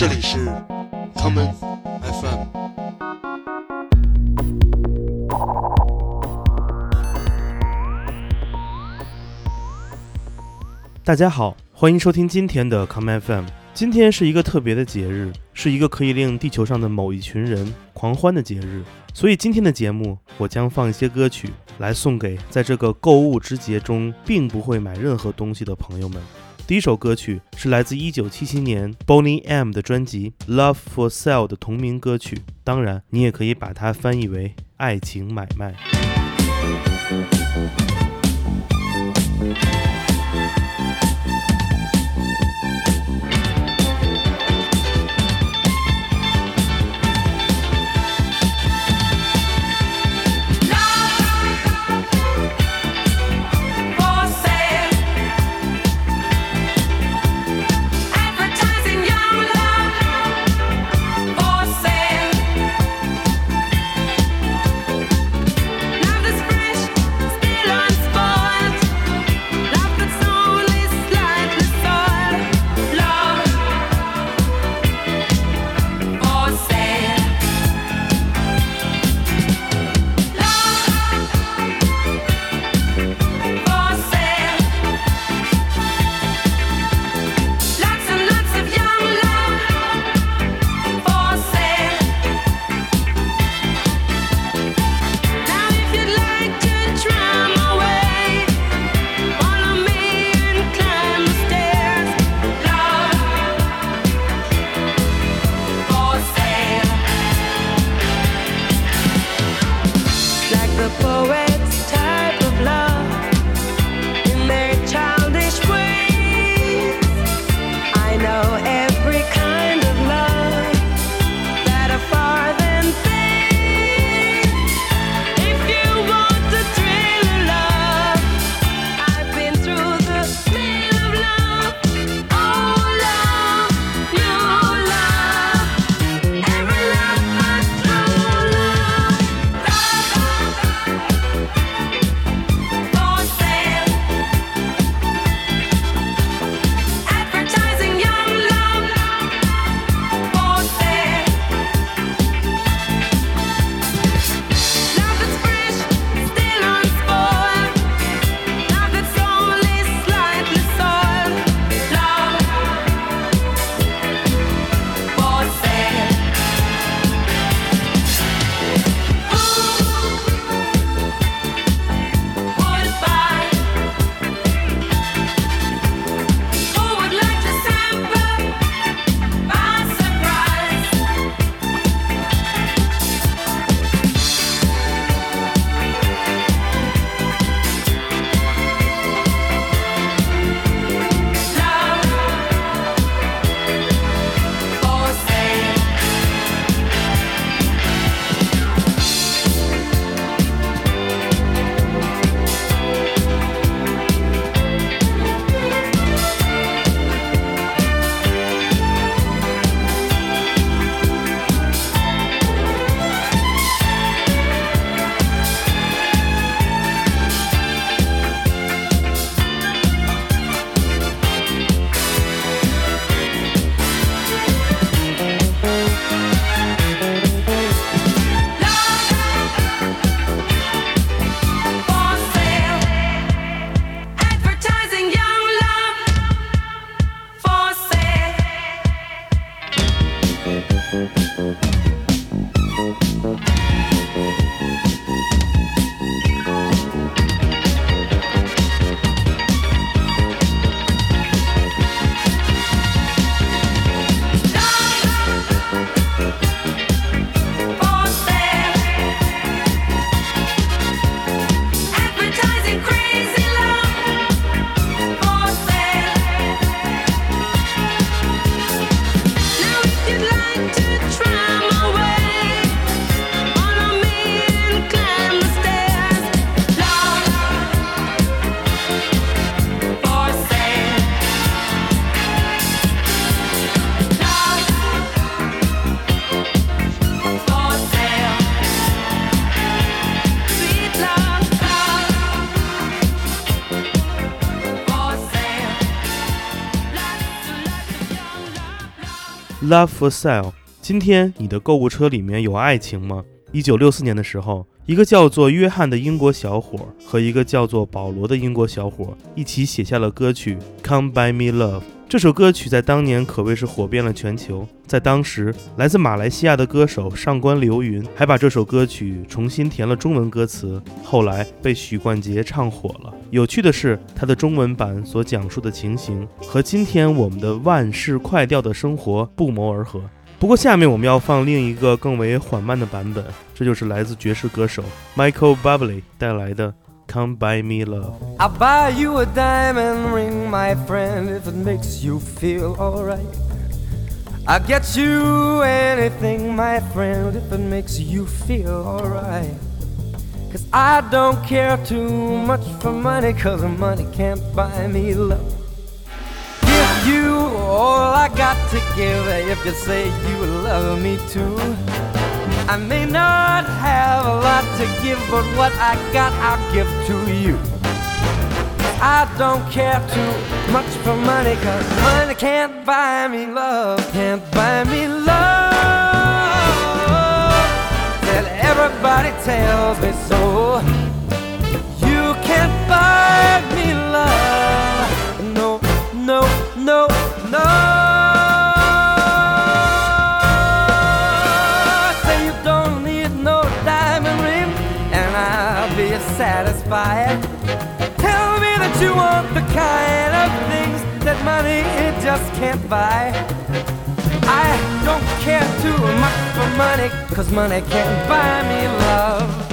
这里是 common FM。大家好，欢迎收听今天的 Come FM。今天是一个特别的节日，是一个可以令地球上的某一群人狂欢的节日。所以今天的节目，我将放一些歌曲来送给在这个购物之节中并不会买任何东西的朋友们。第一首歌曲是来自1977年 Bonnie M 的专辑《Love for Sale》的同名歌曲，当然你也可以把它翻译为“爱情买卖”。Love for Sale。今天你的购物车里面有爱情吗？一九六四年的时候，一个叫做约翰的英国小伙和一个叫做保罗的英国小伙一起写下了歌曲《Come By Me Love》。这首歌曲在当年可谓是火遍了全球。在当时，来自马来西亚的歌手上官流云还把这首歌曲重新填了中文歌词，后来被许冠杰唱火了。有趣的是，他的中文版所讲述的情形和今天我们的万事快调的生活不谋而合。不过，下面我们要放另一个更为缓慢的版本，这就是来自爵士歌手 Michael Bublé 带来的《Come By Me Love》。 I'll buy you a diamond ring, my friend, if it makes you feel alright. I'll get you anything, my friend, if it makes you feel alright. Cause I don't care too much for money, cause money can't buy me love. To give if you say you love me too. I may not have a lot to give, but what I got I'll give to you. I don't care too much for money, cause money can't buy me love, can't buy me love. Well, everybody tells me so. You can't buy me love. No, no, no, no. Just can't buy. I don't care too much for money, cause money can't buy me love.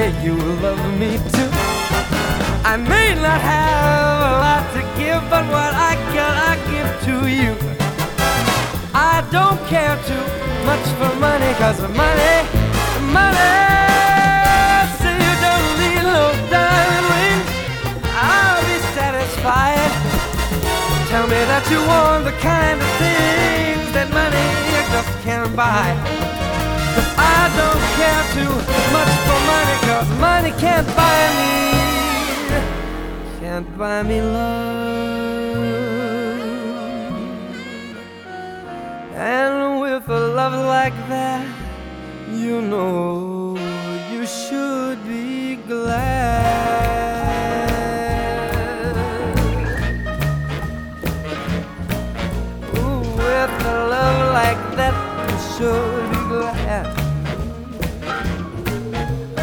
You you love me too. I may not have a lot to give, but what I got I give to you. I don't care too much for money, cause money, money. You don't need diamond I'll be satisfied. Tell me that you want the kind of things that money just can't buy. I don't care too much for money, cause money can't buy me, can't buy me love. And with a love like that, you know you should be glad. With a love like that, you should be glad.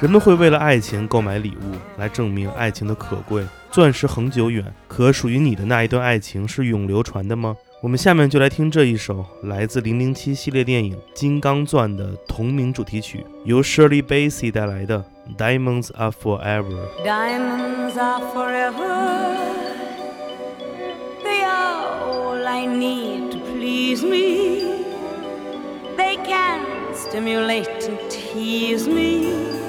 人们会为了爱情购买礼物，来证明爱情的可贵。钻石恒久远，可属于你的那一段爱情是永流传的吗？我们下面就来听这一首来自《零零七》系列电影《金刚钻》的同名主题曲，由 Shirley Bassey 带来的《Diamonds Are Forever》。Diamonds are forever. They are all I need to please me. They can stimulate and tease me.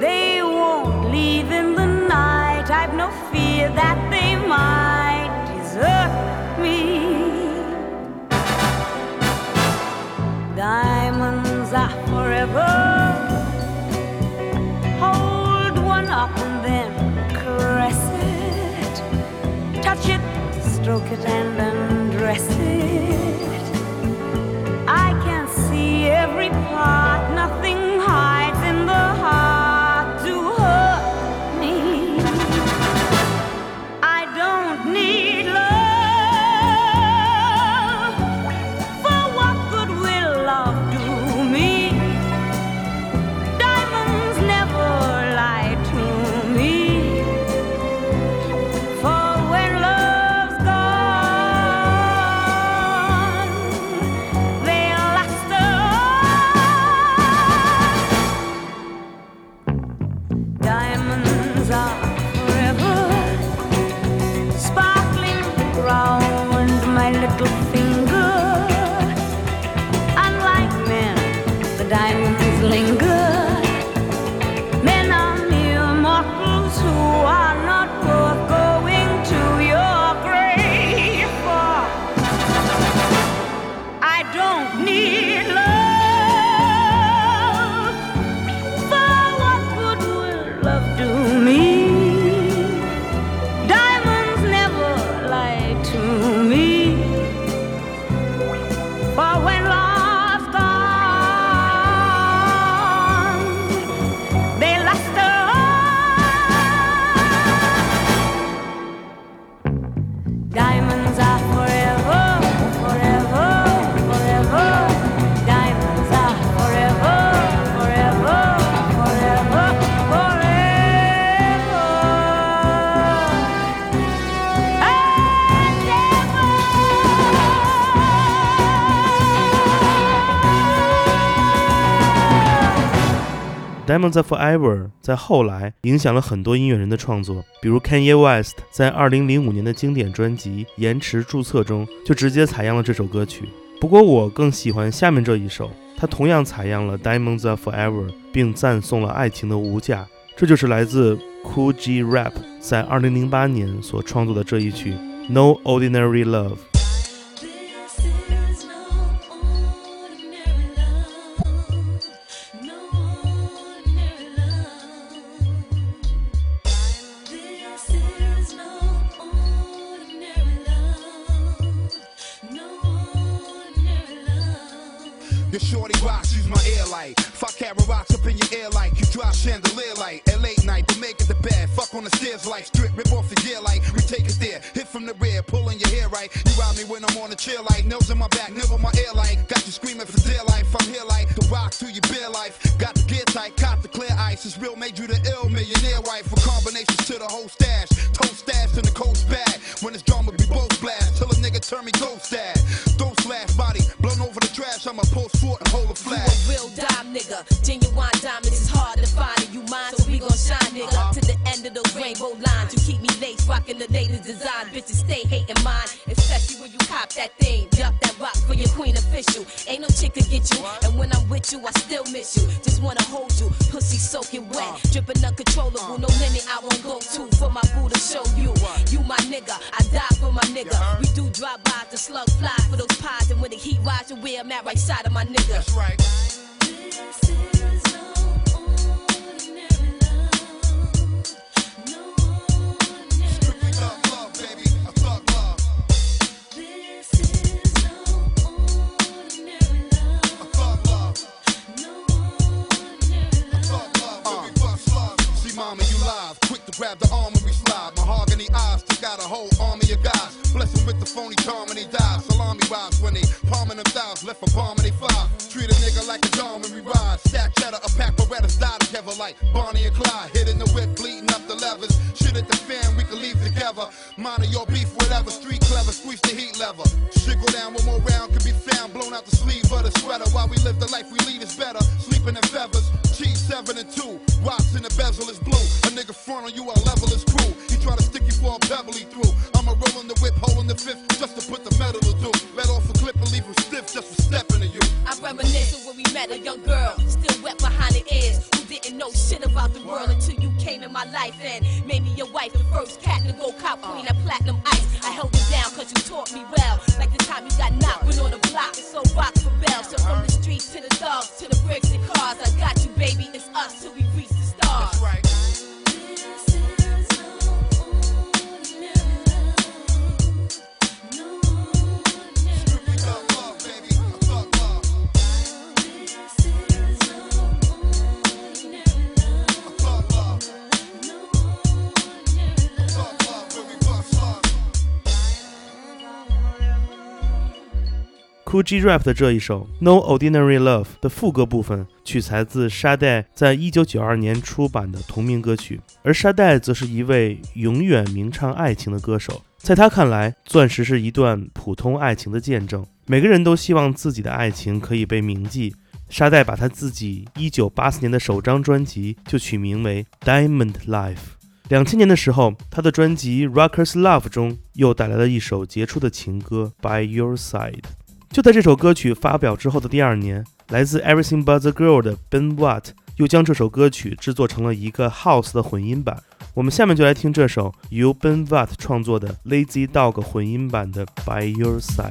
They won't leave in the night. I've no fear that they might desert me. Diamonds are forever hold one up and then caress it, touch it, stroke it, and Diamonds Are Forever 在后来影响了很多音乐人的创作，比如 Kanye West 在2005年的经典专辑《延迟注册》中就直接采样了这首歌曲。不过我更喜欢下面这一首，它同样采样了 Diamonds Are Forever，并赞颂了爱情的无价。这就是来自 Cool G Rap 在2008年所创作的这一曲《No Ordinary Love》。Your shorty rocks, use my ear light. Fuck carrot rocks up in your ear like you drop chandelier light at late night. But make it the bed, fuck on the stairs like strip, rip off the gear like we take it there. Hit from the rear, pulling your hair right. You ride me when I'm on the chair like nails in my back, nibble my ear like. Got you screaming for dear life. I'm here like the rock to your beer life. Got the gear tight, cop the clear ice. It's real, made you the ill millionaire wife. For combinations to the whole stash, toast stash in the coast bag. When it's drama, be both blast till a nigga turn me ghost dad. Don't slash body, blown over trash. I'ma post fort and hold a You flag. a real dime nigga. Genuine diamonds is hard to find, and you mine, so we gon' shine, nigga. Uh-huh. To the end of the rainbow lines, you keep me lace, rocking the latest design. Bitches stay hating mine, especially when you cop that thing. Jump that rock for your queen official. Ain't no chick could get you, and when I'm with you, I still miss you. Just wanna hold you, pussy soaking wet, uh-huh. dripping uncontrollable. No uh-huh. limit I won't go to for my boo to show you. You my nigga, I die for my nigga. We do drive by the slug fly for those watch and weird, I'm at right side of my nigga. That's right. With the phony charm and they die. Salami wives when they palming them thighs. Left a bomb and they fly. Treat a nigga like a dog when we ride. Stack cheddar, a pack of Berettas die together like Bonnie and Clyde. Hitting the whip, bleeding up the levers. Shit at the fan, we can leave together. Mind of your beef, whatever. Met a young girl, still wet behind the ears, who didn't know shit about the world until you came in my life and made me your wife, the first cat to go cop queen at platinum Cool G Rap 的这一首《No Ordinary Love》的副歌部分取材自沙袋在一九九二年出版的同名歌曲，而沙袋则是一位永远鸣唱爱情的歌手。在他看来，钻石是一段普通爱情的见证，每个人都希望自己的爱情可以被铭记。沙袋把他自己一九八四年的首张专辑就取名为《Diamond Life》，两千年的时候，他的专辑《Rockers Love》中又带来了一首杰出的情歌《By Your Side》。就在这首歌曲发表之后的第二年，来自 Everything But the Girl 的 Ben Watt 又将这首歌曲制作成了一个 House 的混音版。我们下面就来听这首由 Ben Watt 创作的 Lazy Dog 混音版的《By Your Side》。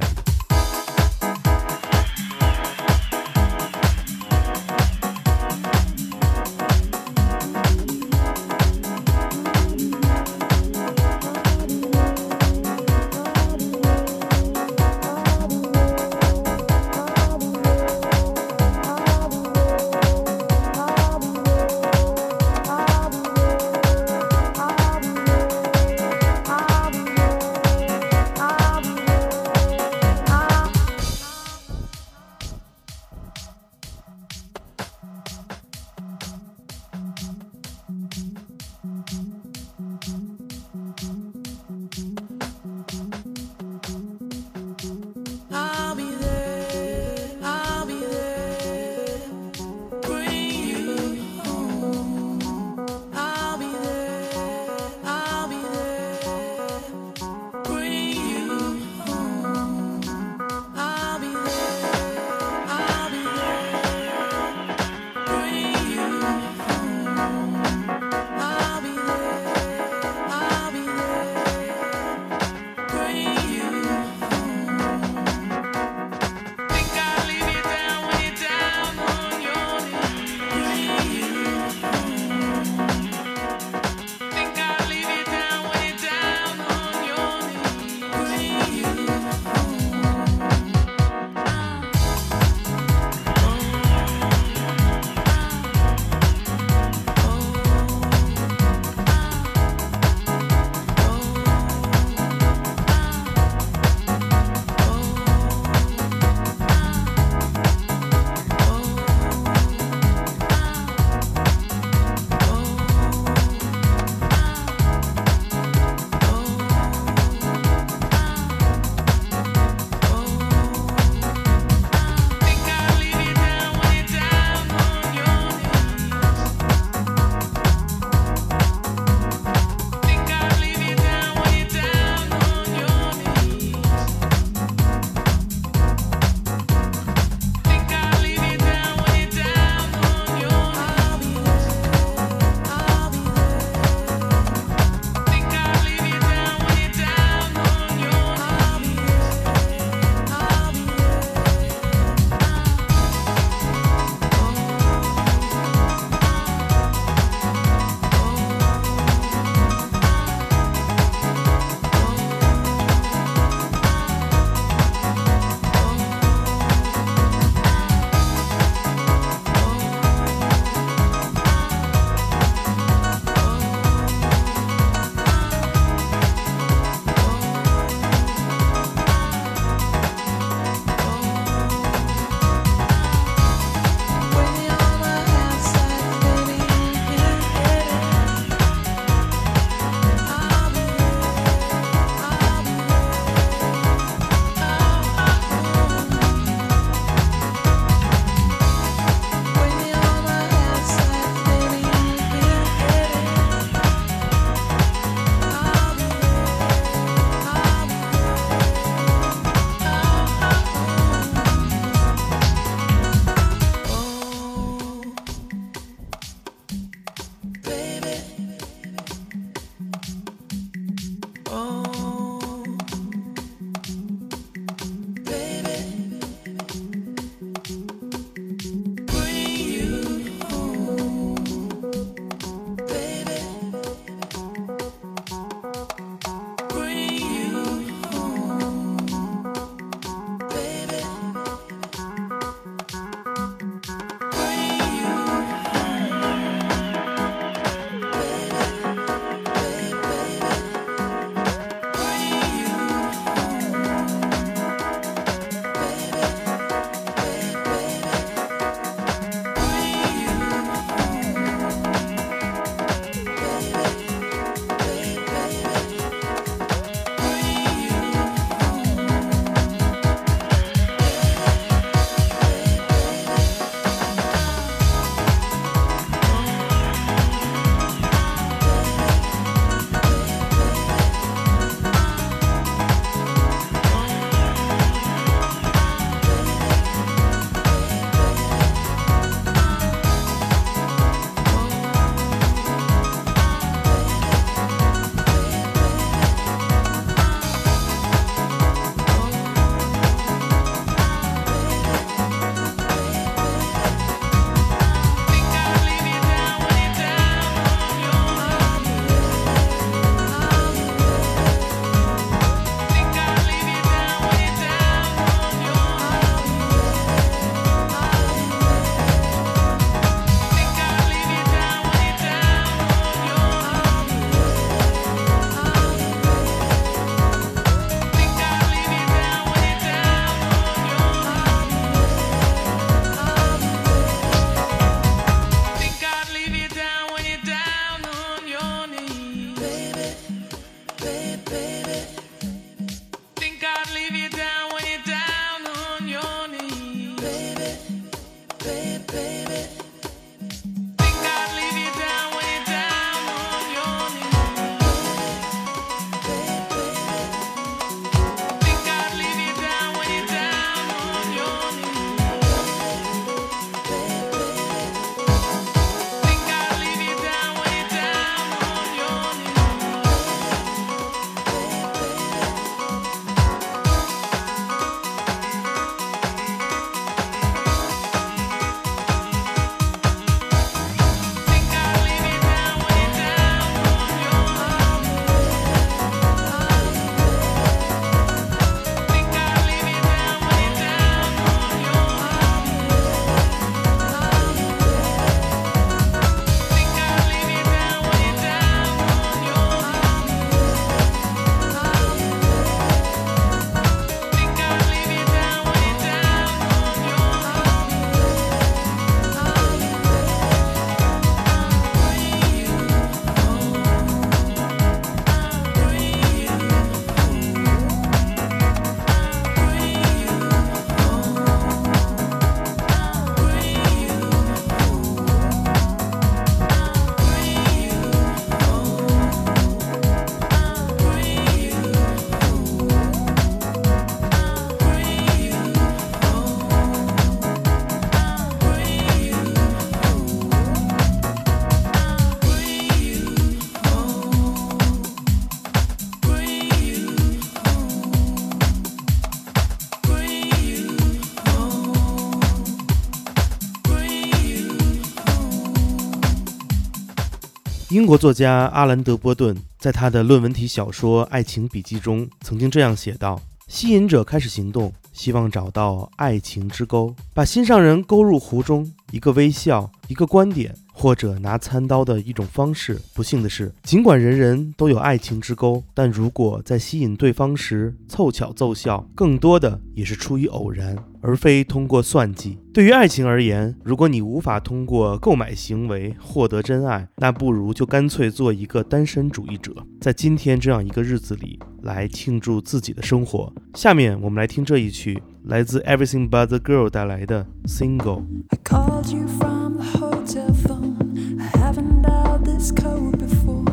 英国作家阿兰·德波顿在他的论文体小说《爱情笔记》中曾经这样写道：“吸引者开始行动，希望找到爱情之钩，把心上人勾入湖中。一个微笑，一个观点，或者拿餐刀的一种方式。不幸的是，尽管人人都有爱情之钩，但如果在吸引对方时凑巧奏效，更多的也是出于偶然，而非通过算计。对于爱情而言，如果你无法通过购买行为获得真爱，那不如就干脆做一个单身主义者，在今天这样一个日子里来庆祝自己的生活。下面我们来听这一曲，来自 Everything But the Girl 带来的 Single。I called you from the hotel phone. I haven't dialed this code before.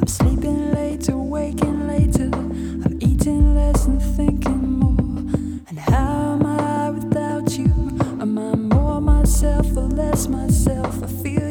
I'm sleeping later, waking later. I'm eating less and thinking more. And how myself or less myself? I feel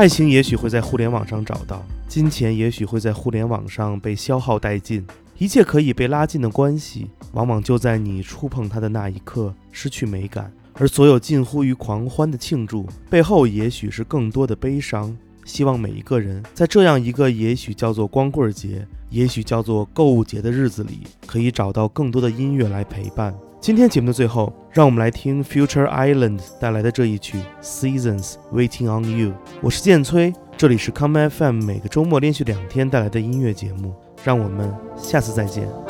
爱情也许会在互联网上找到，金钱也许会在互联网上被消耗殆尽，一切可以被拉近的关系，往往就在你触碰它的那一刻失去美感。而所有近乎于狂欢的庆祝背后，也许是更多的悲伤。希望每一个人在这样一个也许叫做光棍节，也许叫做购物节的日子里，可以找到更多的音乐来陪伴。今天节目的最后，让我们来听 Future Island 带来的这一曲 Seasons waiting on you。我是建崔，这里是 Come FM 每个周末连续两天带来的音乐节目，让我们下次再见。